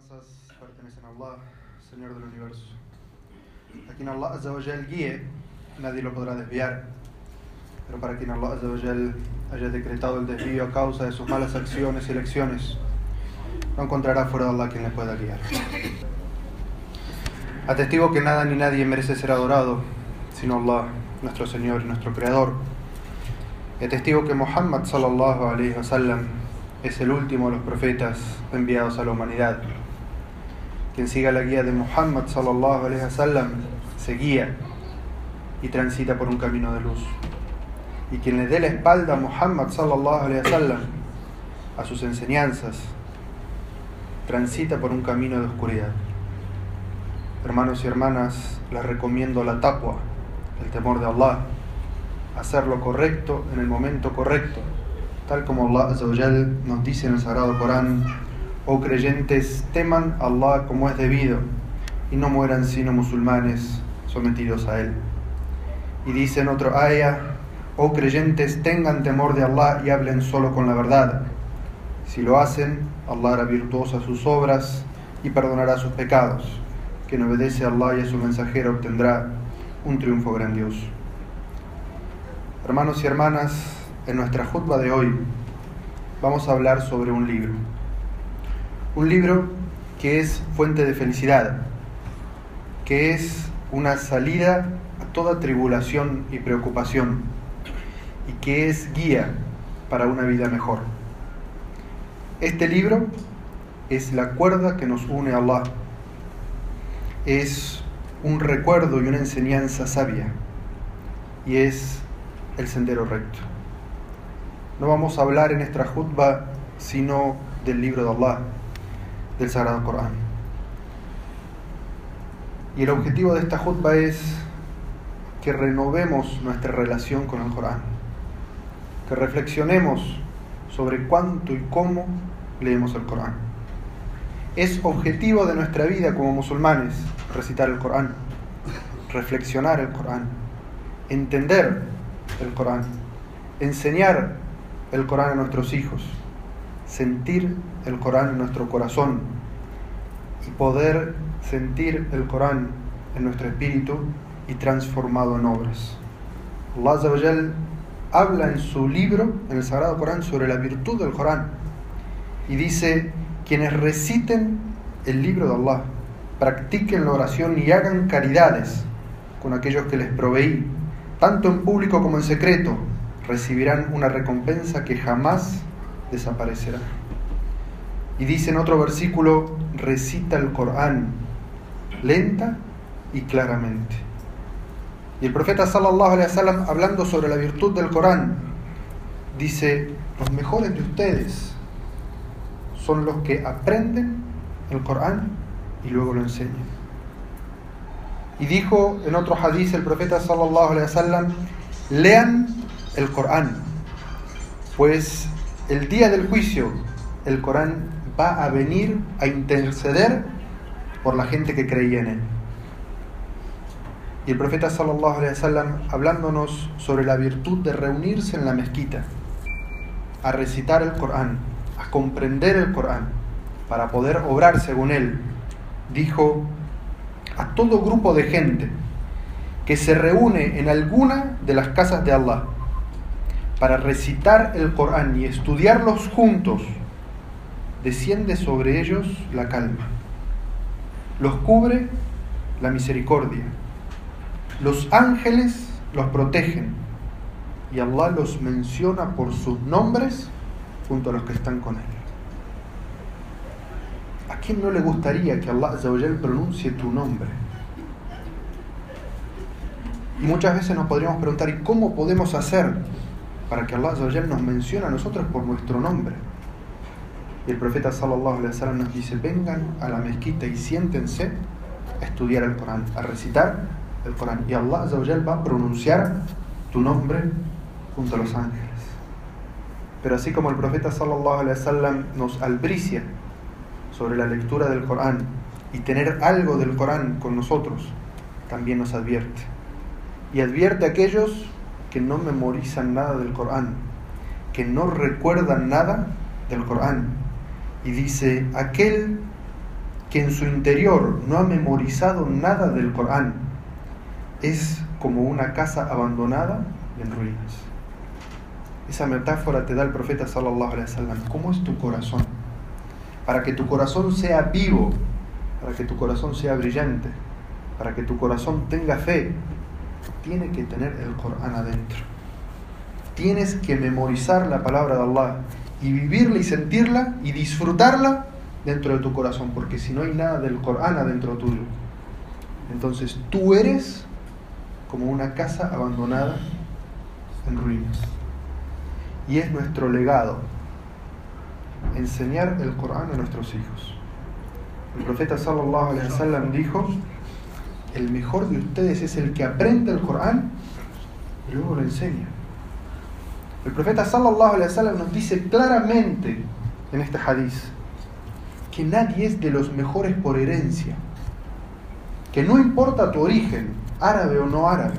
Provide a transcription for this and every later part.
alabanzas pertenecen a Allah, Señor del universo. A quien Allah Azzawajal guíe, nadie lo podrá desviar. Pero para quien Allah Azzawajal haya decretado el desvío a causa de sus malas acciones y elecciones, no encontrará fuera de Allah quien le pueda guiar. Atestigo que nada ni nadie merece ser adorado, sino Allah, nuestro Señor y nuestro Creador. Y atestigo que Muhammad sallallahu alayhi wa sallam es el último de los profetas enviados a la humanidad. Quien siga la guía de Muhammad sallallahu alaihi wasallam se guía y transita por un camino de luz. Y quien le dé la espalda a Muhammad sallallahu alaihi wasallam a sus enseñanzas transita por un camino de oscuridad. Hermanos y hermanas, les recomiendo la taqwa, el temor de Allah, hacer lo correcto en el momento correcto tal como Allah nos dice en el Sagrado Corán, oh creyentes, teman a Allah como es debido y no mueran sino musulmanes sometidos a Él. Y dice en otro ayah, oh creyentes, tengan temor de Allah y hablen solo con la verdad. Si lo hacen, Allah hará virtuosas sus obras y perdonará sus pecados. Quien obedece a Allah y a su mensajero obtendrá un triunfo grandioso. Hermanos y hermanas, en nuestra jutba de hoy vamos a hablar sobre un libro. Un libro que es fuente de felicidad, que es una salida a toda tribulación y preocupación y que es guía para una vida mejor. Este libro es la cuerda que nos une a Allah. Es un recuerdo y una enseñanza sabia y es el sendero recto. No vamos a hablar en esta jutba sino del libro de Allah, del Sagrado Corán. Y el objetivo de esta jutba es que renovemos nuestra relación con el Corán, que reflexionemos sobre cuánto y cómo leemos el Corán. Es objetivo de nuestra vida como musulmanes recitar el Corán, reflexionar el Corán, entender el Corán, enseñar el Corán a nuestros hijos, sentir el Corán en nuestro corazón y poder sentir el Corán en nuestro espíritu y transformado en obras. Allah habla en su libro, en el Sagrado Corán, sobre la virtud del Corán y dice, quienes reciten el libro de Allah, practiquen la oración y hagan caridades con aquellos que les proveí, tanto en público como en secreto, recibirán una recompensa que jamás desaparecerá. Y dice en otro versículo, recita el Corán lenta y claramente. Y el profeta sallallahu alaihi wasallam hablando sobre la virtud del Corán dice, los mejores de ustedes son los que aprenden el Corán y luego lo enseñan. Y dijo en otro hadith el profeta sallallahu alaihi wasallam, lean el Corán, pues el día del juicio el Corán va a venir a interceder por la gente que creía en él. Y el profeta sallallahu alaihi wasallam hablándonos sobre la virtud de reunirse en la mezquita, a recitar el Corán, a comprender el Corán, para poder obrar según él, dijo a todo grupo de gente que se reúne en alguna de las casas de Allah para recitar el Corán y estudiarlos juntos, desciende sobre ellos la calma. Los cubre la misericordia. Los ángeles los protegen y Allah los menciona por sus nombres junto a los que están con él. ¿A quién no le gustaría que Allah pronuncie tu nombre? Y muchas veces nos podríamos preguntar, ¿y cómo podemos hacer para que Allah nos mencione a nosotros por nuestro nombre. El profeta sallallahu alaihi wasallam nos dice, vengan a la mezquita y siéntense a estudiar el Corán, a recitar el Corán. Y Allah va a pronunciar tu nombre junto a los ángeles. Pero así como el profeta sallallahu alaihi wasallam nos albricia sobre la lectura del Corán y tener algo del Corán con nosotros, también nos advierte. Y advierte a aquellos que no memorizan nada del Corán, que no recuerdan nada del Corán. Y dice, aquel que en su interior no ha memorizado nada del Corán es como una casa abandonada en ruinas. Esa metáfora te da el profeta sallallahu alaihi wasallam. ¿Cómo es tu corazón? Para que tu corazón sea vivo, para que tu corazón sea brillante, para que tu corazón tenga fe, tiene que tener el Corán adentro. Tienes que memorizar la palabra de Allah y vivirla y sentirla y disfrutarla dentro de tu corazón, porque si no hay nada del Corán adentro tuyo, entonces tú eres como una casa abandonada en ruinas. Y es nuestro legado enseñar el Corán a nuestros hijos. El profeta sallallahu alaihi wasallam dijo, el mejor de ustedes es el que aprende el Corán y luego lo enseña. El profeta sallallahu alaihi wasallam nos dice claramente en este hadiz que nadie es de los mejores por herencia. Que no importa tu origen, árabe o no árabe.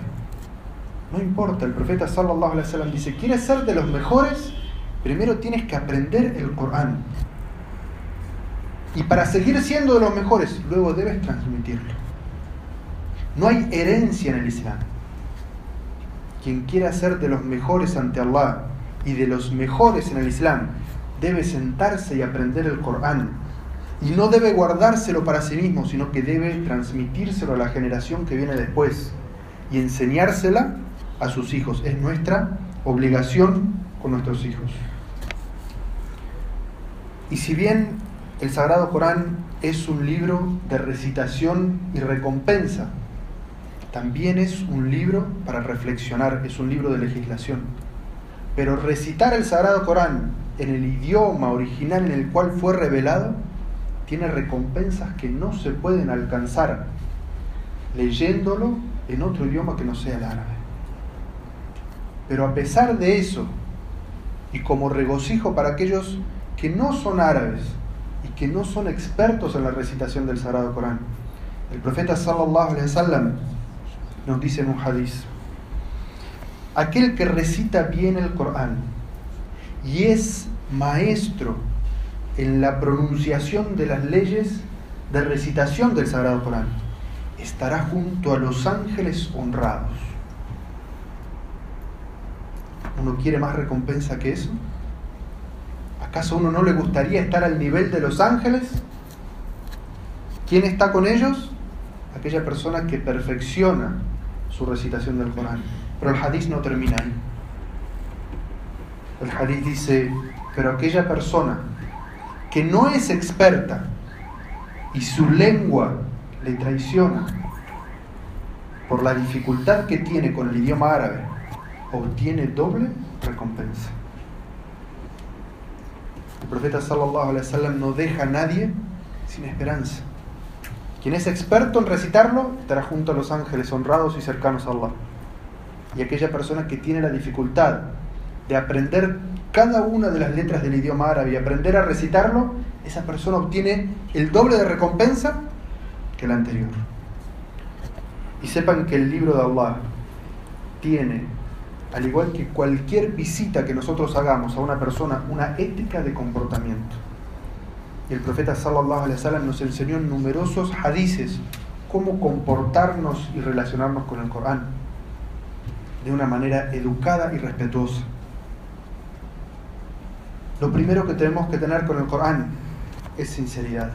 No importa, el profeta sallallahu alaihi wasallam dice, ¿quieres ser de los mejores? Primero tienes que aprender el Corán. Y para seguir siendo de los mejores, luego debes transmitirlo. No hay herencia en el Islam. Quien quiera ser de los mejores ante Allah y de los mejores en el Islam, debe sentarse y aprender el Corán. Y no debe guardárselo para sí mismo, sino que debe transmitírselo a la generación que viene después y enseñársela a sus hijos. Es nuestra obligación con nuestros hijos. Y si bien el Sagrado Corán es un libro de recitación y recompensa, también es un libro para reflexionar, es un libro de legislación. Pero recitar el Sagrado Corán en el idioma original en el cual fue revelado tiene recompensas que no se pueden alcanzar leyéndolo en otro idioma que no sea el árabe. Pero a pesar de eso, y como regocijo para aquellos que no son árabes y que no son expertos en la recitación del Sagrado Corán, el profeta sallallahu alaihi wasallam nos dice en un hadiz, aquel que recita bien el Corán y es maestro en la pronunciación de las leyes de recitación del Sagrado Corán, estará junto a los ángeles honrados. ¿Uno quiere más recompensa que eso? ¿Acaso a uno no le gustaría estar al nivel de los ángeles? ¿Quién está con ellos? Aquella persona que perfecciona su recitación del Corán. Pero el hadith no termina ahí. El hadith dice, pero aquella persona que no es experta y su lengua le traiciona por la dificultad que tiene con el idioma árabe, obtiene doble recompensa. El profeta sallallahu alaihi wasallam no deja a nadie sin esperanza. Quien es experto en recitarlo estará junto a los ángeles honrados y cercanos a Allah. Y aquella persona que tiene la dificultad de aprender cada una de las letras del idioma árabe y aprender a recitarlo, esa persona obtiene el doble de recompensa que la anterior. Y sepan que el libro de Allah tiene, al igual que cualquier visita que nosotros hagamos a una persona, una ética de comportamiento. El profeta sallallahu alaihi wasallam nos enseñó en numerosos hadices cómo comportarnos y relacionarnos con el Corán de una manera educada y respetuosa. Lo primero que tenemos que tener con el Corán es sinceridad.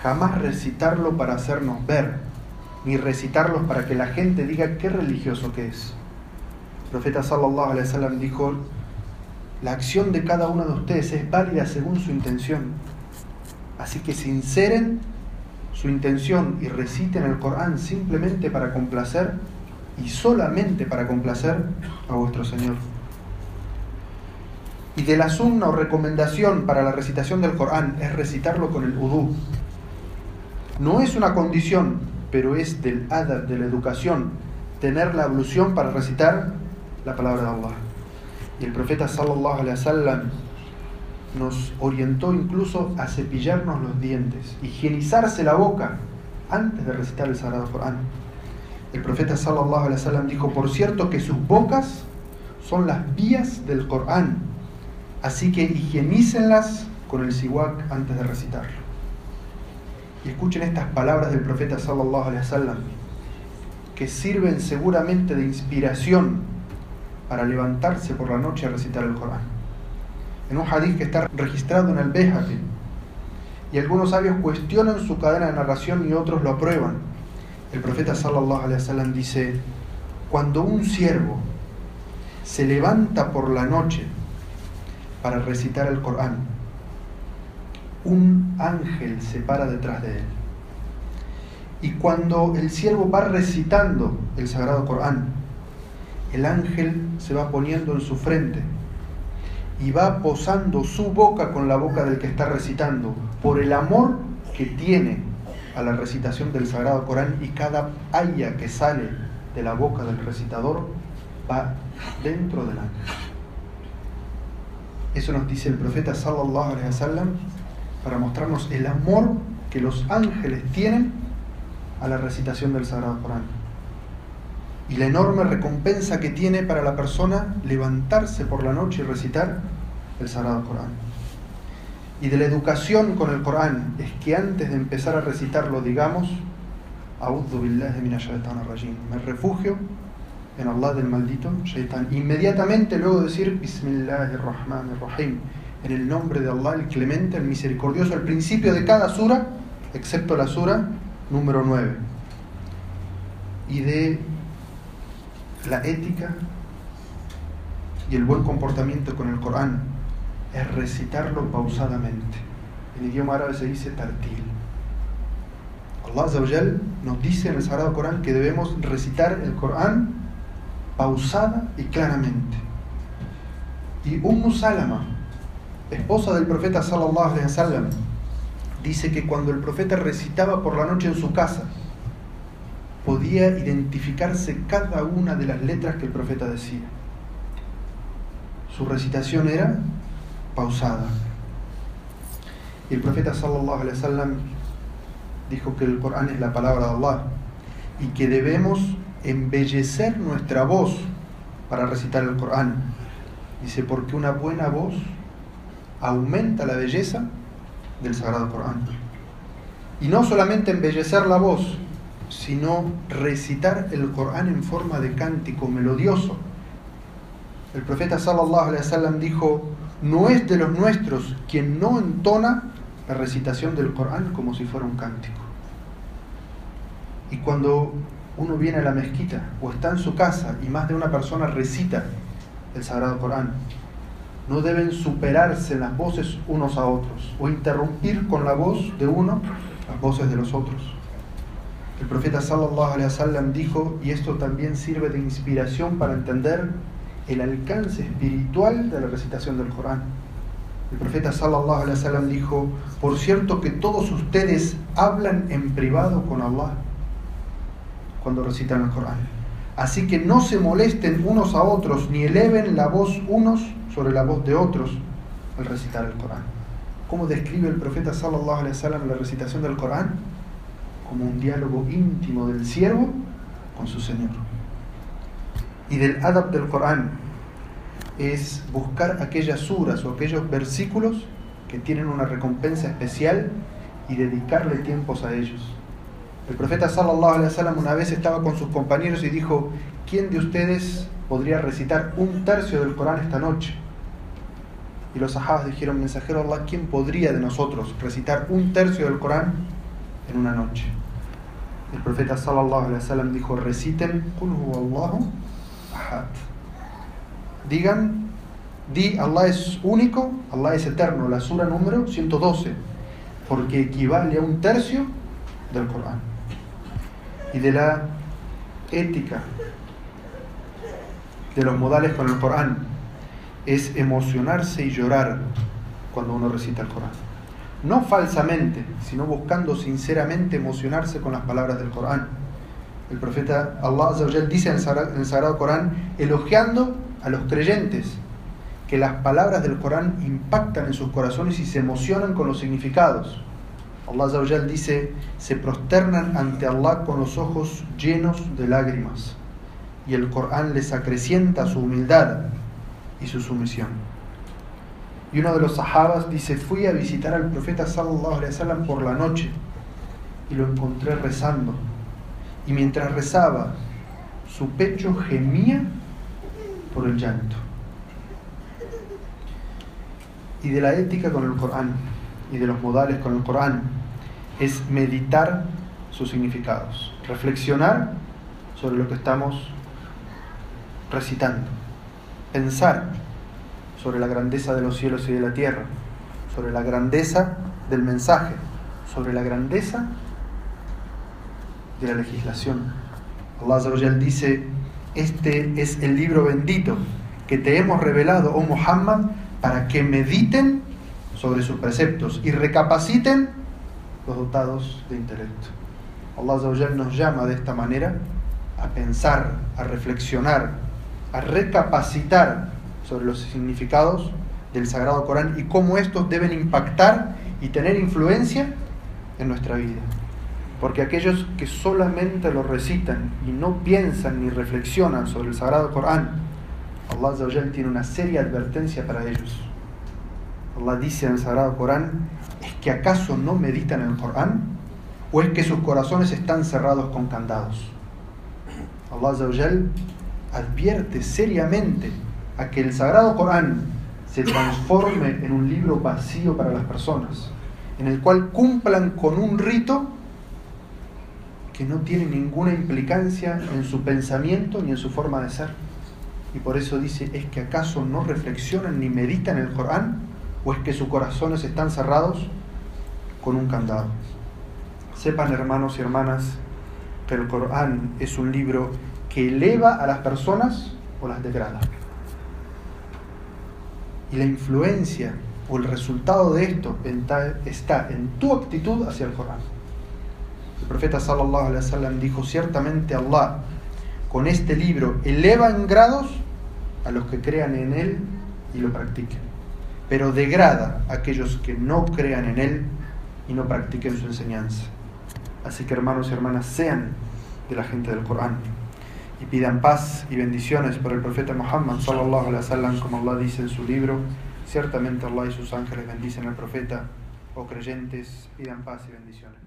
Jamás recitarlo para hacernos ver, ni recitarlo para que la gente diga qué religioso que es. El profeta sallallahu alaihi wasallam dijo, la acción de cada uno de ustedes es válida según su intención. Así que sinceren su intención y reciten el Corán simplemente para complacer y solamente para complacer a vuestro Señor. Y de la sunna o recomendación para la recitación del Corán es recitarlo con el udú. No es una condición, pero es del adab, de la educación, tener la ablución para recitar la palabra de Allah. Y el profeta sallallahu alaihi wasallam nos orientó incluso a cepillarnos los dientes, higienizarse la boca antes de recitar el Sagrado Corán. El profeta sallallahu alaihi wasallam dijo, por cierto que sus bocas son las vías del Corán, así que higienícenlas con el siwak antes de recitarlo. Y escuchen estas palabras del profeta sallallahu alaihi wasallam que sirven seguramente de inspiración para levantarse por la noche a recitar el Corán. En un hadith que está registrado en el Behati, y algunos sabios cuestionan su cadena de narración y otros lo aprueban. El profeta sallallahu alaihi wasallam dice: Cuando un siervo se levanta por la noche para recitar el Corán, un ángel se para detrás de él. Y cuando el siervo va recitando el Sagrado Corán, el ángel se va poniendo en su frente y va posando su boca con la boca del que está recitando, por el amor que tiene a la recitación del Sagrado Corán y cada aya que sale de la boca del recitador va dentro del ángel. Eso nos dice el profeta sallallahu alaihi wasallam para mostrarnos el amor que los ángeles tienen a la recitación del Sagrado Corán y la enorme recompensa que tiene para la persona levantarse por la noche y recitar el Sagrado Corán. Y de la educación con el Corán es que antes de empezar a recitarlo digamos, me refugio en Allah del maldito Shaitan. Inmediatamente luego decir Bismillahirrahmanirrahim, en el nombre de Allah el clemente, el misericordioso, al principio de cada sura, excepto la sura número 9. Y de la ética y el buen comportamiento con el Corán es recitarlo pausadamente. En idioma árabe se dice tartil. Allah nos dice en el Sagrado Corán que debemos recitar el Corán pausada y claramente. Y Ummu Salama, esposa del profeta sallallahu alaihi wasallam, dice que cuando el profeta recitaba por la noche en su casa, podía identificarse cada una de las letras que el profeta decía. Su recitación era pausada. Y el profeta sallallahu alaihi wasallam dijo que el Corán es la palabra de Allah y que debemos embellecer nuestra voz para recitar el Corán. Dice, porque una buena voz aumenta la belleza del Sagrado Corán. Y no solamente embellecer la voz, sino recitar el Corán en forma de cántico melodioso. El profeta sallallahu alaihi wasallam dijo, no es de los nuestros quien no entona la recitación del Corán como si fuera un cántico. Y cuando uno viene a la mezquita o está en su casa y más de una persona recita el Sagrado Corán, no deben superarse las voces unos a otros o interrumpir con la voz de uno las voces de los otros. El profeta sallallahu alaihi wasallam dijo, y esto también sirve de inspiración para entender el alcance espiritual de la recitación del Corán. El profeta sallallahu alaihi wasallam dijo, por cierto que todos ustedes hablan en privado con Allah cuando recitan el Corán. Así que no se molesten unos a otros ni eleven la voz unos sobre la voz de otros al recitar el Corán. ¿Cómo describe el profeta sallallahu alaihi wasallam la recitación del Corán? Como un diálogo íntimo del siervo con su Señor. Y del adab del Corán es buscar aquellas suras o aquellos versículos que tienen una recompensa especial y dedicarle tiempos a ellos. El profeta sallallahu alaihi wasallam una vez estaba con sus compañeros y dijo, ¿quién de ustedes podría recitar un tercio del Corán esta noche? Y los sahabas dijeron, mensajero Allah, ¿quién podría de nosotros recitar un tercio del Corán en una noche? El profeta sallallahu alaihi wasallam dijo, reciten Allahu ahad. Digan, di Allah es único, Allah es eterno, la sura número 112, porque equivale a un tercio del Corán. Y de la ética, de los modales con el Corán, es emocionarse y llorar cuando uno recita el Corán. No falsamente, sino buscando sinceramente emocionarse con las palabras del Corán. El profeta Allah dice en el Sagrado Corán, elogiando a los creyentes, que las palabras del Corán impactan en sus corazones y se emocionan con los significados. Allah dice, se prosternan ante Allah con los ojos llenos de lágrimas y el Corán les acrecienta su humildad y su sumisión. Y uno de los sahabas dice, fui a visitar al profeta sallallahu alaihi wasallam por la noche y lo encontré rezando. Y mientras rezaba, su pecho gemía por el llanto. Y de la ética con el Corán y de los modales con el Corán es meditar sus significados, reflexionar sobre lo que estamos recitando, pensar sobre la grandeza de los cielos y de la tierra, sobre la grandeza del mensaje, sobre la grandeza de la legislación. Allah dice, este es el libro bendito que te hemos revelado, oh Muhammad, para que mediten sobre sus preceptos y recapaciten los dotados de intelecto. Allah nos llama de esta manera a pensar, a reflexionar, a recapacitar sobre los significados del Sagrado Corán y cómo estos deben impactar y tener influencia en nuestra vida. Porque aquellos que solamente lo recitan y no piensan ni reflexionan sobre el Sagrado Corán, Allah tiene una seria advertencia para ellos. Allah dice en el Sagrado Corán, ¿es que acaso no meditan en el Corán? ¿O es que sus corazones están cerrados con candados? Allah advierte seriamente a que el Sagrado Corán se transforme en un libro vacío para las personas, en el cual cumplan con un rito que no tiene ninguna implicancia en su pensamiento ni en su forma de ser. Y por eso dice, ¿es que acaso no reflexionan ni meditan el Corán? ¿O es que sus corazones están cerrados con un candado? Sepan hermanos y hermanas que el Corán es un libro que eleva a las personas o las degrada. Y la influencia o el resultado de esto está en tu actitud hacia el Corán. El profeta sallallahu alaihi wasallam dijo, ciertamente Allah con este libro eleva en grados a los que crean en él y lo practiquen, pero degrada a aquellos que no crean en él y no practiquen su enseñanza. Así que hermanos y hermanas, sean de la gente del Corán y pidan paz y bendiciones por el profeta Muhammad sallallahu alaihi wasallam como Allah dice en su libro. Ciertamente Allah y sus ángeles bendicen al profeta. O creyentes pidan paz y bendiciones